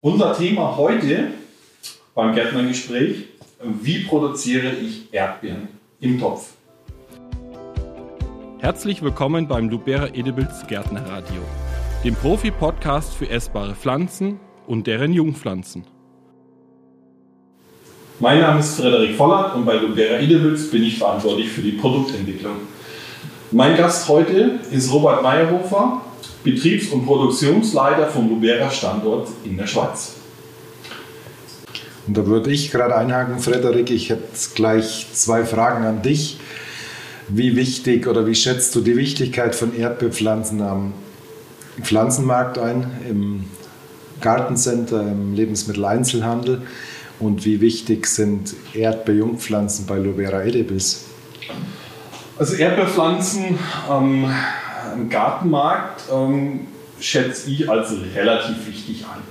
Unser Thema heute beim Gärtnergespräch, wie produziere ich Erdbeeren im Topf? Herzlich willkommen beim Lubera Edibles Gärtnerradio, dem Profi-Podcast für essbare Pflanzen und deren Jungpflanzen. Mein Name ist Frederik Vollert und bei Lubera Edibles bin ich verantwortlich für die Produktentwicklung. Mein Gast heute ist Robert Meyerhofer, Betriebs- und Produktionsleiter vom Lubera Standort in der Schweiz. Und da würde ich gerade einhaken, Frederik, ich hätte gleich zwei Fragen an dich. Wie wichtig oder wie schätzt du die Wichtigkeit von Erdbeerpflanzen am Pflanzenmarkt ein, im Gartencenter, im Lebensmitteleinzelhandel? Und wie wichtig sind Erdbeerjungpflanzen bei Lubera Edibis? Also Erdbeerpflanzen ähm, am Gartenmarkt ähm, schätze ich als relativ wichtig ein.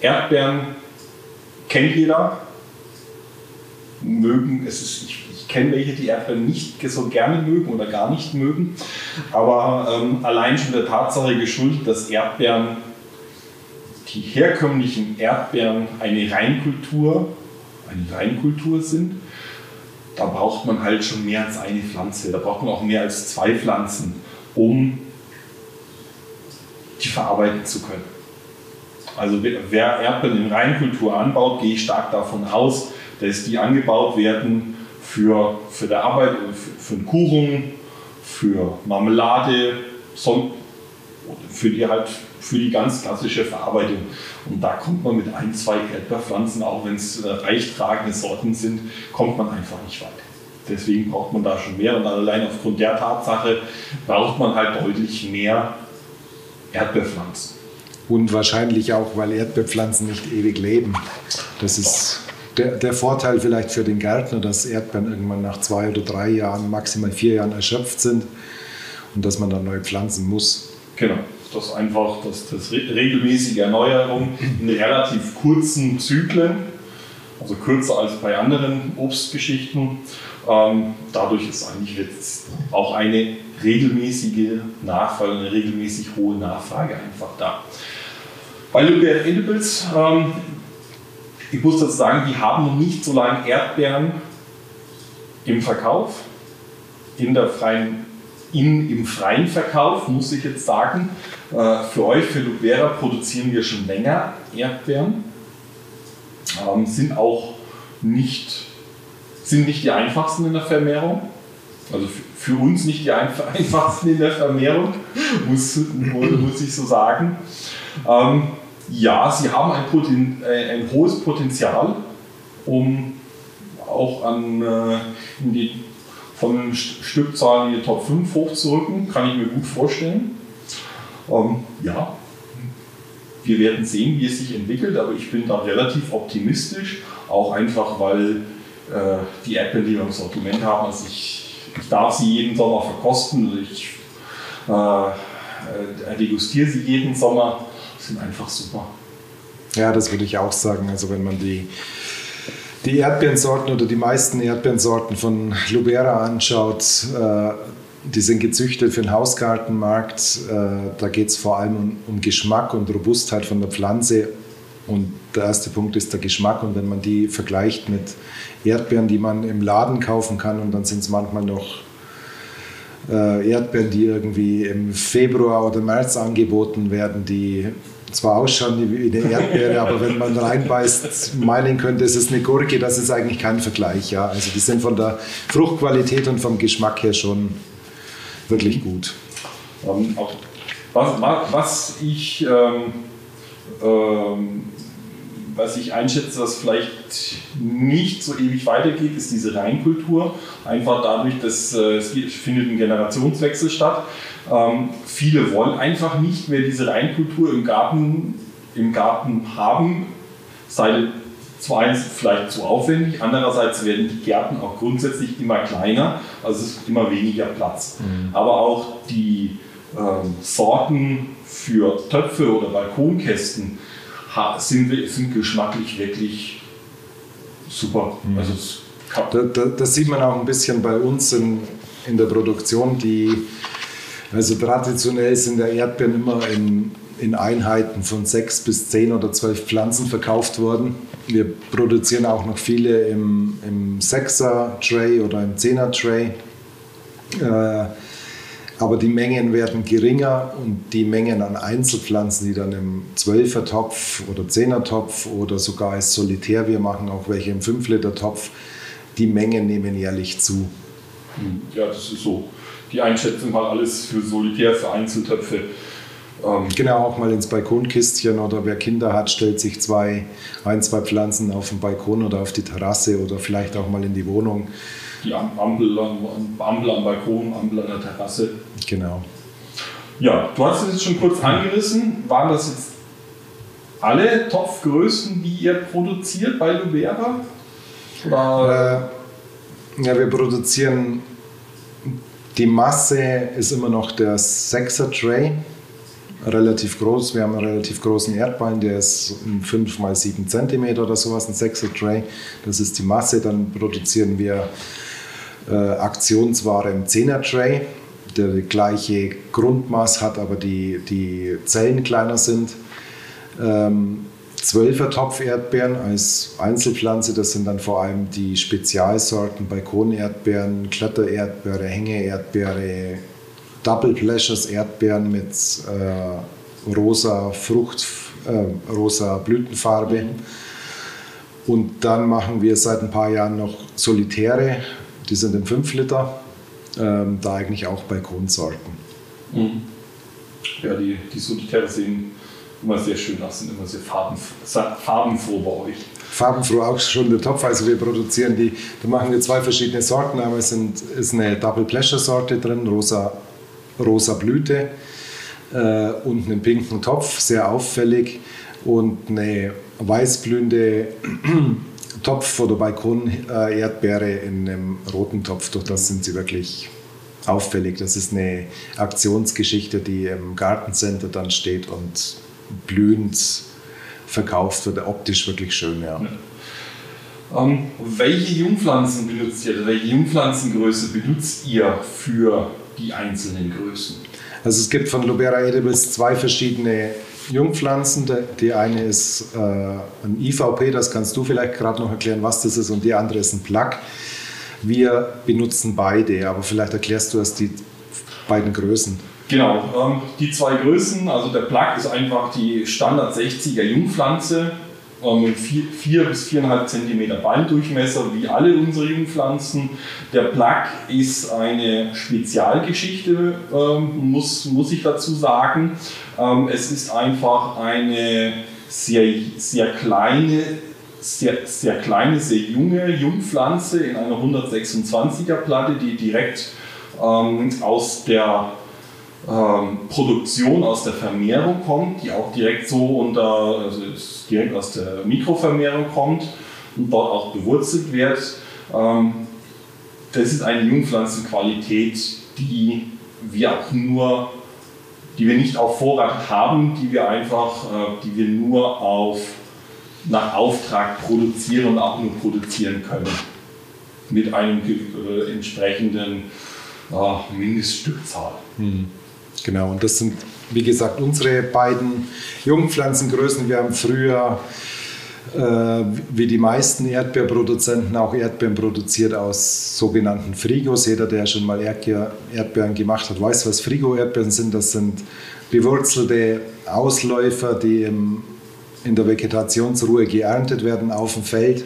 Erdbeeren kennt jeder, mögen, es ist, ich, ich kenne welche, die Erdbeeren nicht so gerne mögen oder gar nicht mögen, aber ähm, allein schon der Tatsache geschuldet, dass Erdbeeren, die herkömmlichen Erdbeeren eine Reinkultur, eine Reinkultur sind, da braucht man halt schon mehr als eine Pflanze, da braucht man auch mehr als zwei Pflanzen, um die verarbeiten zu können. Also wer Erdbeeren in Reinkultur anbaut, gehe ich stark davon aus, dass die angebaut werden für, für die Arbeit, für, für Kuchen, für Marmelade, für die halt für die ganz klassische Verarbeitung. Und da kommt man mit ein, zwei Erdbeerpflanzen, auch wenn es reichtragende Sorten sind, kommt man einfach nicht weit. Deswegen braucht man da schon mehr und allein aufgrund der Tatsache braucht man halt deutlich mehr Erdbeerpflanzen. Und wahrscheinlich auch, weil Erdbeerpflanzen nicht ewig leben. Das ist der, der, Vorteil vielleicht für den Gärtner, dass Erdbeeren irgendwann nach zwei oder drei Jahren, maximal vier Jahren erschöpft sind und dass man dann neu pflanzen muss. Genau, das ist einfach das, das regelmäßige Erneuerung in relativ kurzen Zyklen, also kürzer als bei anderen Obstgeschichten. Ähm, dadurch ist eigentlich jetzt auch eine regelmäßige Nachfrage, eine regelmäßig hohe Nachfrage einfach da. Bei Lubert Edibles, ähm, ich muss dazu sagen, die haben noch nicht so lange Erdbeeren im Verkauf, in der freien, in, im freien Verkauf, muss ich jetzt sagen. Äh, für euch, für Lubera, produzieren wir schon länger Erdbeeren. Ähm, sind auch nicht sind nicht die einfachsten in der Vermehrung. Also für uns nicht die einfachsten in der Vermehrung, muss, muss ich so sagen. Ähm, ja, sie haben ein, Poten, äh, ein, hohes Potenzial, um auch an, äh, die, von Stückzahlen in die Top 5 hochzurücken, kann ich mir gut vorstellen. Ähm, ja, wir werden sehen, wie es sich entwickelt, aber ich bin da relativ optimistisch, auch einfach, weil die Erdbeeren, die wir im Sortiment haben. Also ich, ich darf sie jeden Sommer verkosten. Also ich äh, äh, degustiere sie jeden Sommer. Sind einfach super. Ja, das würde ich auch sagen. Also wenn man die, die Erdbeerensorten oder die meisten Erdbeerensorten von Lubera anschaut, äh, die sind gezüchtet für den Hausgartenmarkt. Äh, da geht es vor allem um Geschmack und Robustheit von der Pflanze. Und der erste Punkt ist der Geschmack. Und wenn man die vergleicht mit Erdbeeren, die man im Laden kaufen kann und dann sind es manchmal noch äh, Erdbeeren, die irgendwie im Februar oder März angeboten werden, die zwar ausschauen wie eine Erdbeere, aber wenn man reinbeißt, meinen könnte, es ist eine Gurke, das ist eigentlich kein Vergleich. Ja. Also die sind von der Fruchtqualität und vom Geschmack her schon wirklich gut. Ähm, was, was, ich ähm, ähm, was ich einschätze, was vielleicht nicht so ewig weitergeht, ist diese Reinkultur. Einfach dadurch, dass äh, es findet ein Generationswechsel statt. Ähm, viele wollen einfach nicht mehr diese Reinkultur im Garten, im Garten haben, sei zwar vielleicht zu aufwendig, andererseits werden die Gärten auch grundsätzlich immer kleiner, also es ist immer weniger Platz. Mhm. Aber auch die ähm, Sorten für Töpfe oder Balkonkästen sind, sind geschmacklich wirklich super. Mhm. Also da, da, das sieht man auch ein bisschen bei uns in, in der Produktion, die also traditionell sind der Erdbeeren immer in in Einheiten von sechs bis zehn oder zwölf Pflanzen verkauft worden. Wir produzieren auch noch viele im, im 6er Tray oder im 10er Tray. Äh, aber die Mengen werden geringer und die Mengen an Einzelpflanzen, die dann im 12er Topf oder 10er Topf oder sogar als Solitär, wir machen auch welche im 5 Liter Topf, die Mengen nehmen jährlich zu. Hm, ja, das ist so die Einschätzung, weil alles für Solitär, für Einzeltöpfe. Ähm genau, auch mal ins Balkonkistchen oder wer Kinder hat, stellt sich zwei, ein, zwei Pflanzen auf den Balkon oder auf die Terrasse oder vielleicht auch mal in die Wohnung die Ampel, Ampel am Balkon, Ampel an der Terrasse. Genau. Ja, du hast es jetzt schon kurz angerissen. Waren das jetzt alle Topfgrößen, die ihr produziert bei Lubera? Oder? Äh, ja, wir produzieren die Masse ist immer noch der 6er Tray, relativ groß. Wir haben einen relativ großen Erdbein, der ist 5 x 7 cm oder sowas, ein 6er Tray. Das ist die Masse. Dann produzieren wir äh, Aktionsware im 10er Tray, der die gleiche Grundmaß hat, aber die, die Zellen kleiner sind. Ähm, 12er Topf-Erdbeeren als Einzelpflanze, das sind dann vor allem die Spezialsorten Balkonerdbeeren, Klettererdbeere, Hängeerdbeere, Double Pleasures Erdbeeren mit äh, rosa Frucht, äh, rosa Blütenfarbe. Und dann machen wir seit ein paar Jahren noch Solitäre die sind in 5 Liter, ähm, da eigentlich auch Balkonsorten. Mhm. Ja, die, die Solitäre sehen immer sehr schön aus, sind immer sehr farbenfroh bei euch. Farbenfroh auch schon der Topf. Also wir produzieren die, da machen wir zwei verschiedene Sorten. Einmal sind, ist eine Double Pleasure Sorte drin, rosa, rosa Blüte äh, und einen pinken Topf, sehr auffällig. Und eine weißblühende Topf oder Balkon-Erdbeere in einem roten Topf. Durch das sind sie wirklich auffällig. Das ist eine Aktionsgeschichte, die im Gartencenter dann steht und blühend verkauft wird. Optisch wirklich schön, ja. ja. Ähm, welche Jungpflanzen benutzt ihr? Welche Jungpflanzengröße benutzt ihr für die einzelnen Größen? Also es gibt von Lubera Edibles zwei verschiedene Jungpflanzen. Die eine ist äh, ein IVP, das kannst du vielleicht gerade noch erklären, was das ist, und die andere ist ein Plug. Wir benutzen beide, aber vielleicht erklärst du erst die beiden Größen. Genau, ähm, die zwei Größen, also der Plug ist einfach die Standard 60er Jungpflanze ähm, 4 bis 4,5 cm Balldurchmesser, wie alle unsere Jungpflanzen. Der Plug ist eine Spezialgeschichte, ähm, muss, muss ich dazu sagen. Ähm, es ist einfach eine sehr, sehr kleine, sehr, sehr kleine, sehr junge Jungpflanze in einer 126er Platte, die direkt ähm, aus der ähm, Produktion aus der Vermehrung kommt, die auch direkt so unter, also direkt aus der Mikrovermehrung kommt und dort auch bewurzelt wird. Ähm, das ist eine Jungpflanzenqualität, die wir auch nur, die wir nicht auf Vorrat haben, die wir einfach, äh, die wir nur auf, nach Auftrag produzieren und auch nur produzieren können. Mit einem äh, entsprechenden äh, Mindeststückzahl. Hm. Genau, und das sind, wie gesagt, unsere beiden Jungpflanzengrößen. Wir haben früher, äh, wie die meisten Erdbeerproduzenten, auch Erdbeeren produziert aus sogenannten Frigos. Jeder, der schon mal Erdbeeren gemacht hat, weiß, was Frigo-Erdbeeren sind. Das sind bewurzelte Ausläufer, die im, in der Vegetationsruhe geerntet werden auf dem Feld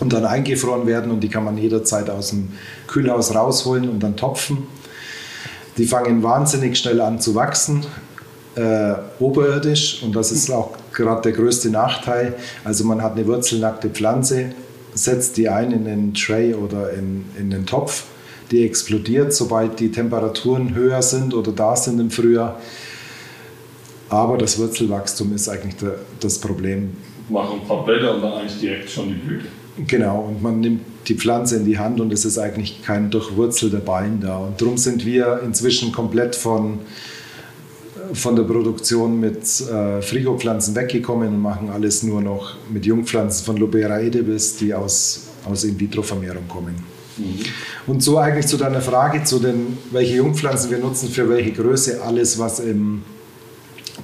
und dann eingefroren werden und die kann man jederzeit aus dem Kühlhaus rausholen und dann topfen. Die fangen wahnsinnig schnell an zu wachsen, äh, oberirdisch, und das ist auch gerade der größte Nachteil. Also man hat eine wurzelnackte Pflanze, setzt die ein in den Tray oder in, in den Topf, die explodiert, sobald die Temperaturen höher sind oder da sind im Frühjahr. Aber das Wurzelwachstum ist eigentlich der, das Problem. Machen ein paar Blätter und dann eigentlich direkt schon die Blüte. Genau, und man nimmt die Pflanze in die Hand und es ist eigentlich kein durchwurzelter Bein da. Und darum sind wir inzwischen komplett von, von der Produktion mit äh, Frigopflanzen weggekommen und machen alles nur noch mit Jungpflanzen von Lubera edibis, die aus, aus In-vitro-Vermehrung kommen. Mhm. Und so eigentlich zu deiner Frage, zu den, welche Jungpflanzen wir nutzen für welche Größe, alles was im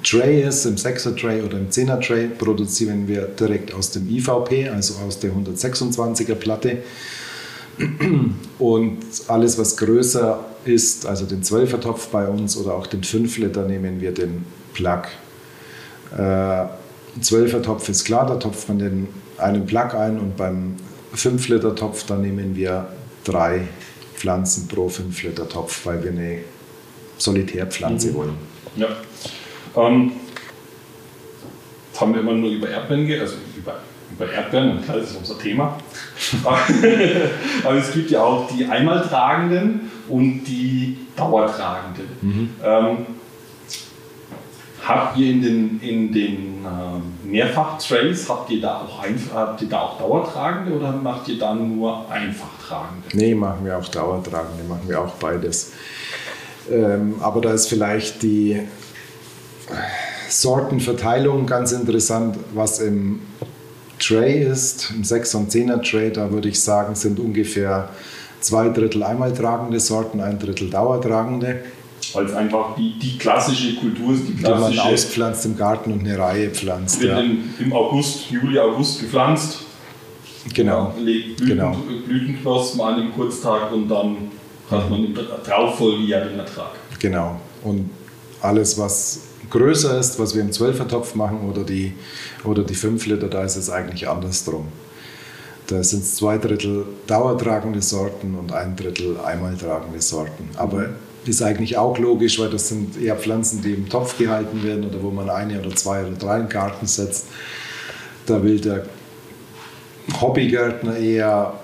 Tray ist, im 6er Tray oder im 10er Tray, produzieren wir direkt aus dem IVP, also aus der 126er Platte. Und alles, was größer ist, also den 12er Topf bei uns oder auch den 5 Liter, nehmen wir den Plug. Äh, 12er Topf ist klar, da topft man den einen Plug ein und beim 5 Liter Topf, da nehmen wir drei Pflanzen pro 5 Liter Topf, weil wir eine Solitärpflanze mhm. wollen. Ja. Ähm, haben wir immer nur über Erdbeeren, also über, über Erdbeeren, klar, das ist unser Thema. Aber es gibt ja auch die Einmaltragenden und die Dauertragenden. Mhm. Ähm, habt ihr in den, in den äh, Mehrfach-Trays, habt ihr, da auch habt ihr da auch Dauertragende oder macht ihr da nur Einfachtragende? Nee, machen wir auch Dauertragende, machen wir auch beides. Ähm, aber da ist vielleicht die Sortenverteilung ganz interessant, was im Tray ist, im 6 und 10er Tray, da würde ich sagen, sind ungefähr zwei Drittel einmal tragende Sorten, ein Drittel dauertragende. Weil es einfach die, die klassische Kultur ist, die klassische. Die man auspflanzt im Garten und eine Reihe pflanzt. Wird ja. im August, Juli, August gepflanzt. Genau. Legt Blüten, genau. Blütenknospen an im Kurztag und dann hat man im Darauffolgejahr den Ertrag. Genau. Und alles, was größer ist, was wir im 12er Topf machen oder die, oder die 5 Liter, da ist es eigentlich andersrum. Da sind es zwei Drittel dauertragende Sorten und ein Drittel einmal tragende Sorten. Aber ist eigentlich auch logisch, weil das sind eher Pflanzen, die im Topf gehalten werden oder wo man eine oder zwei oder drei in den Garten setzt. Da will der Hobbygärtner eher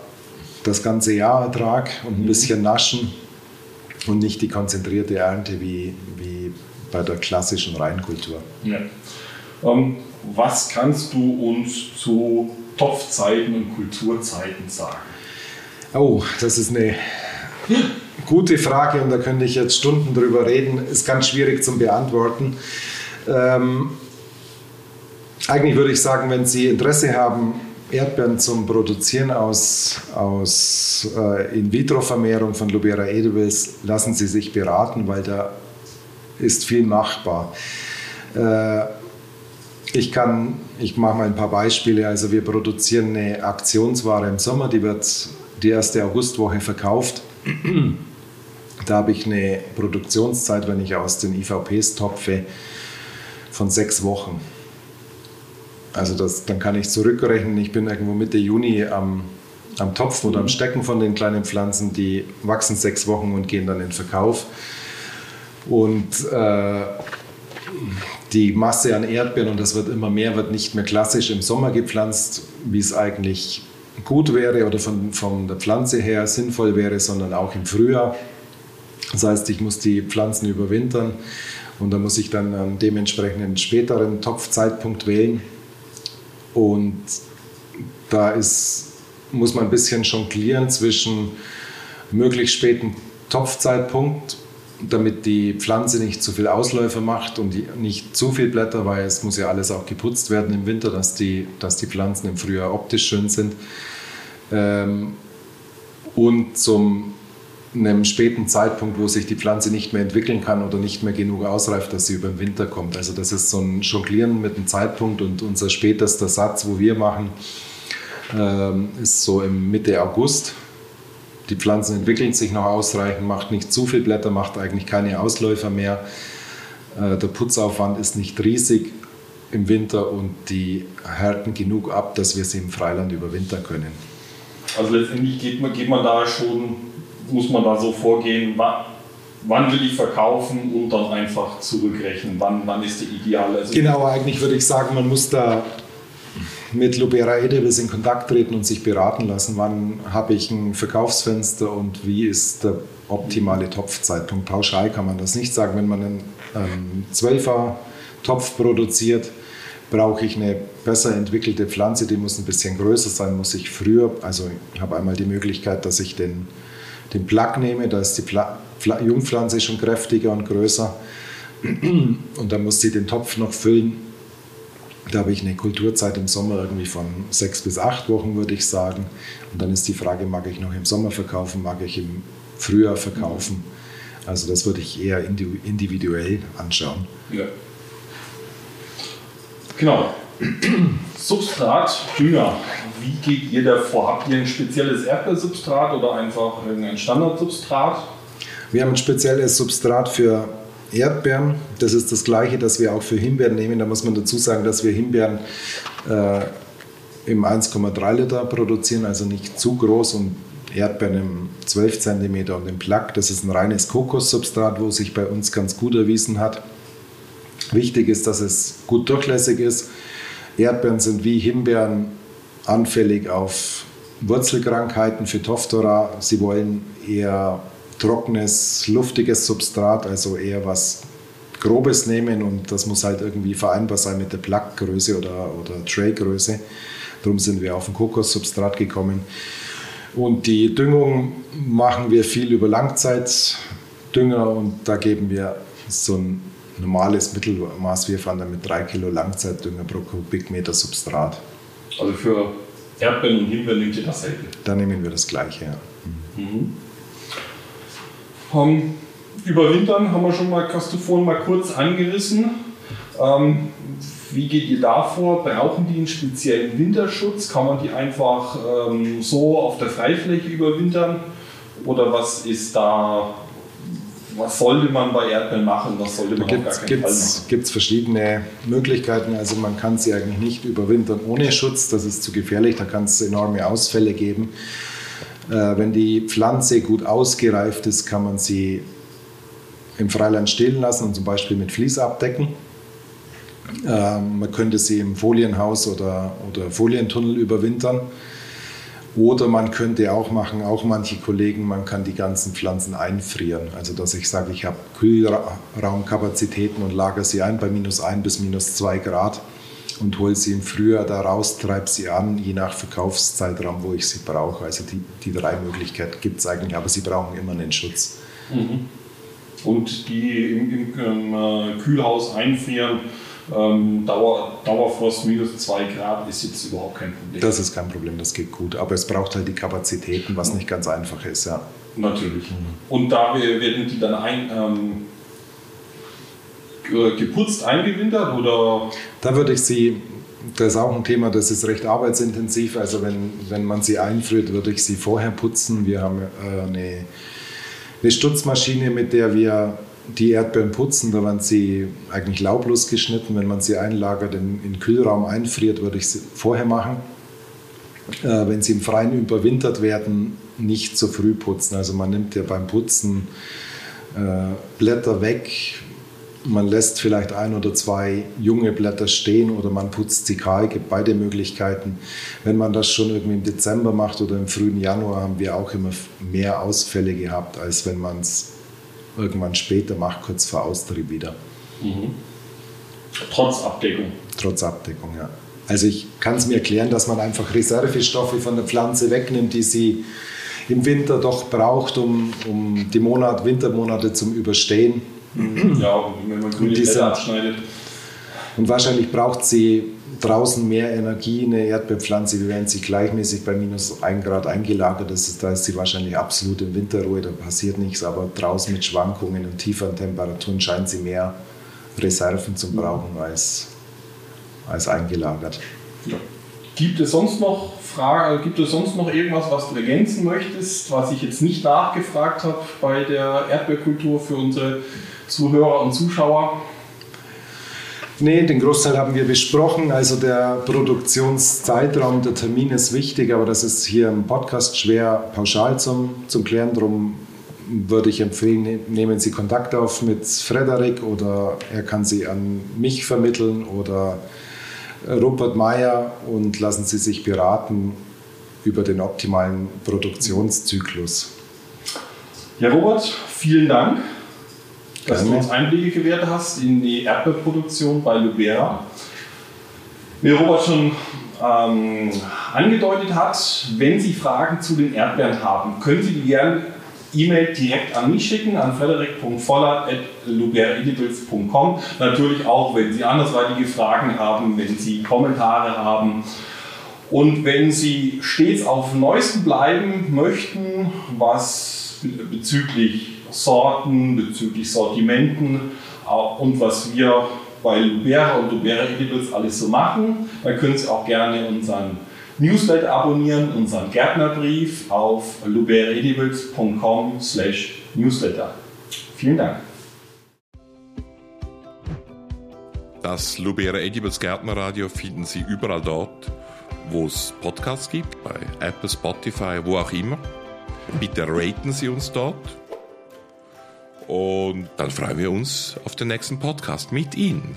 das ganze Jahr Ertrag und ein mhm. bisschen naschen und nicht die konzentrierte Ernte wie, wie bei der klassischen Reinkultur. Ja. Ähm, was kannst du uns zu Topfzeiten und Kulturzeiten sagen? Oh, das ist eine gute Frage und da könnte ich jetzt Stunden drüber reden. Ist ganz schwierig zu beantworten. Ähm, eigentlich würde ich sagen, wenn Sie Interesse haben, Erdbeeren zum Produzieren aus, aus äh, In-vitro-Vermehrung von Lubera edibles, lassen Sie sich beraten, weil da ist viel machbar. Äh, ich kann, ich mache mal ein paar Beispiele. Also wir produzieren eine Aktionsware im Sommer, die wird die erste Augustwoche verkauft. Da habe ich eine Produktionszeit, wenn ich aus den IVPs topfe, von sechs Wochen. Also das, dann kann ich zurückrechnen, ich bin irgendwo Mitte Juni am, am Topfen oder am Stecken von den kleinen Pflanzen, die wachsen sechs Wochen und gehen dann in Verkauf. Und äh, die Masse an Erdbeeren, und das wird immer mehr, wird nicht mehr klassisch im Sommer gepflanzt, wie es eigentlich gut wäre oder von, von der Pflanze her sinnvoll wäre, sondern auch im Frühjahr. Das heißt, ich muss die Pflanzen überwintern und da muss ich dann einen dementsprechenden späteren Topfzeitpunkt wählen. Und da ist, muss man ein bisschen jonglieren zwischen möglichst späten Topfzeitpunkt damit die Pflanze nicht zu viel Ausläufer macht und nicht zu viel Blätter, weil es muss ja alles auch geputzt werden im Winter, dass die, dass die Pflanzen im Frühjahr optisch schön sind. Ähm, und zum einem späten Zeitpunkt, wo sich die Pflanze nicht mehr entwickeln kann oder nicht mehr genug ausreift, dass sie über den Winter kommt. Also das ist so ein Jonglieren mit dem Zeitpunkt und unser spätester Satz, wo wir machen, ähm, ist so im Mitte August die Pflanzen entwickeln sich noch ausreichend, macht nicht zu viel Blätter, macht eigentlich keine Ausläufer mehr. Äh, der Putzaufwand ist nicht riesig im Winter und die härten genug ab, dass wir sie im Freiland überwintern können. Also letztendlich geht man, geht man da schon, muss man da so vorgehen, wann, will ich verkaufen und dann einfach zurückrechnen, wann, wann ist der ideale. Also genau, eigentlich würde ich sagen, man muss da mit Lubera Edibles in Kontakt treten und sich beraten lassen, wann habe ich ein Verkaufsfenster und wie ist der optimale Topfzeitpunkt. Pauschal kann man das nicht sagen. Wenn man einen ähm, 12er Topf produziert, brauche ich eine besser entwickelte Pflanze, die muss ein bisschen größer sein, muss ich früher, also ich habe einmal die Möglichkeit, dass ich den, den Plug nehme, da ist die Pla Pla Jungpflanze schon kräftiger und größer und dann muss sie den Topf noch füllen da habe ich eine Kulturzeit im Sommer irgendwie von sechs bis acht Wochen, würde ich sagen. Und dann ist die Frage, mag ich noch im Sommer verkaufen, mag ich im Frühjahr verkaufen? Also das würde ich eher individuell anschauen. Ja. Genau. Substrat, Dünger. Wie geht ihr davor? Habt ihr ein spezielles Erdbeersubstrat oder einfach irgendein Standardsubstrat? Wir haben ein spezielles Substrat für Erdbeeren. Das ist das gleiche, das wir auch für Himbeeren nehmen. Da muss man dazu sagen, dass wir Himbeeren äh, im 1,3 Liter produzieren, also nicht zu groß und Erdbeeren im 12 cm und im Plack. Das ist ein reines Kokossubstrat, wo sich bei uns ganz gut erwiesen hat. Wichtig ist, dass es gut durchlässig ist. Erdbeeren sind wie Himbeeren anfällig auf Wurzelkrankheiten für Toftora. Sie wollen eher trockenes, luftiges Substrat, also eher was Grobes nehmen und das muss halt irgendwie vereinbar sein mit der Plackgröße oder, oder Tray-Größe. Darum sind wir auf ein Kokossubstrat gekommen. Und die Düngung machen wir viel über Langzeitdünger und da geben wir so ein normales Mittelmaß. Wir fahren dann mit 3 Kilo Langzeitdünger pro Kubikmeter Substrat. Also für Erdbeeren und Himbeeren nehmt ihr dasselbe? Da nehmen wir das gleiche, ja. Mhm. Um, überwintern haben wir schon mal, hast du vorhin mal kurz angerissen. Ähm, wie geht ihr da vor? Brauchen die einen speziellen Winterschutz? Kann man die einfach ähm, so auf der Freifläche überwintern? Oder was ist da, was sollte man bei Erdbeeren machen, was sollte man gibt's, auf gar keinen Fall machen? Gibt es verschiedene Möglichkeiten. Also man kann sie eigentlich nicht überwintern ohne Schutz, das ist zu gefährlich, da kann es enorme Ausfälle geben. Äh, wenn die Pflanze gut ausgereift ist, kann man sie im Freiland stehen lassen und zum Beispiel mit Vlies abdecken. Ähm, man könnte sie im Folienhaus oder, oder Folientunnel überwintern. Oder man könnte auch machen, auch manche Kollegen, man kann die ganzen Pflanzen einfrieren. Also dass ich sage, ich habe Kühlraumkapazitäten und lagere sie ein bei minus 1 bis minus 2 Grad und hole sie im Frühjahr da raus, treibe sie an, je nach Verkaufszeitraum, wo ich sie brauche. Also die, die drei Möglichkeiten gibt es eigentlich, aber sie brauchen immer einen Schutz. Mhm. Und die im, im, äh, Kühlhaus einfrieren, ähm, Dauer, Dauerfrost minus 2 Grad ist jetzt überhaupt kein Problem. Das ist kein Problem, das geht gut. Aber es braucht halt die Kapazitäten, was nicht ganz einfach ist, ja. Natürlich. Mhm. Und da werden die dann ein, ähm, geputzt eingewintert oder? Da würde ich sie, das ist auch ein Thema, das ist recht arbeitsintensiv. Also wenn, wenn man sie einfriert, würde ich sie vorher putzen. Wir haben äh, eine, eine Stutzmaschine, mit der wir die Erdbeeren putzen, da werden sie eigentlich laublos geschnitten. Wenn man sie einlagert, in, in den Kühlraum einfriert, würde ich sie vorher machen. Äh, wenn sie im Freien überwintert werden, nicht zu früh putzen. Also man nimmt ja beim Putzen äh, Blätter weg, man lässt vielleicht ein oder zwei junge Blätter stehen oder man putzt sie kahl, gibt beide Möglichkeiten. Wenn man das schon irgendwie im Dezember macht oder im frühen Januar, haben wir auch immer mehr Ausfälle gehabt, als wenn man es irgendwann später macht, kurz vor Austrieb wieder. Mhm. Trotz Abdeckung. Trotz Abdeckung, ja. Also ich kann es mir erklären, dass man einfach Reservestoffe von der Pflanze wegnimmt, die sie im Winter doch braucht, um, um die Monat, Wintermonate zum Überstehen. Ja, wenn man grüne Blätter abschneidet. Und wahrscheinlich braucht sie draußen mehr Energie, eine Erdbeerpflanze, wie wenn sie gleichmäßig bei minus 1 Grad eingelagert ist. Da ist sie wahrscheinlich absolut in Winterruhe, da passiert nichts. Aber draußen mit Schwankungen und tieferen Temperaturen scheint sie mehr Reserven zu brauchen als, als eingelagert. Ja. Gibt es sonst noch Frage, gibt es sonst noch irgendwas, was du ergänzen möchtest, was ich jetzt nicht nachgefragt habe bei der Erdbeerkultur für unsere Zuhörer und Zuschauer? Nee, den Großteil haben wir besprochen. Also der Produktionszeitraum, der Termin ist wichtig, aber das ist hier im Podcast schwer pauschal zum, zum Klären. Darum würde ich empfehlen, ne-, nehmen Sie Kontakt auf mit Frederik oder er kann Sie an mich vermitteln oder Rupert Meyer und lassen Sie sich beraten über den optimalen Produktionszyklus. Ja, Robert, vielen Dank dass du uns Einblicke gewährt hast in die Erdbeerproduktion bei Lubera. Wie Robert schon ähm, angedeutet hat, wenn Sie Fragen zu den Erdbeeren haben, können Sie die gerne E-Mail direkt an mich schicken, an frederik.voller.luberedibles.com. Natürlich auch, wenn Sie andersweitige Fragen haben, wenn Sie Kommentare haben. Und wenn Sie stets auf Neuesten bleiben möchten, was bezüglich Sorten, bezüglich Sortimenten und was wir bei Lubera und Lubera Edibles alles so machen. Dann können Sie auch gerne unseren Newsletter abonnieren, unseren Gärtnerbrief auf luberaedibles.com slash newsletter. Vielen Dank. Das Lubera Edibles Gärtnerradio finden Sie überall dort, wo es Podcasts gibt, bei Apple, Spotify, wo auch immer. Bitte raten Sie uns dort. Und dann freuen wir uns auf den nächsten Podcast mit Ihnen.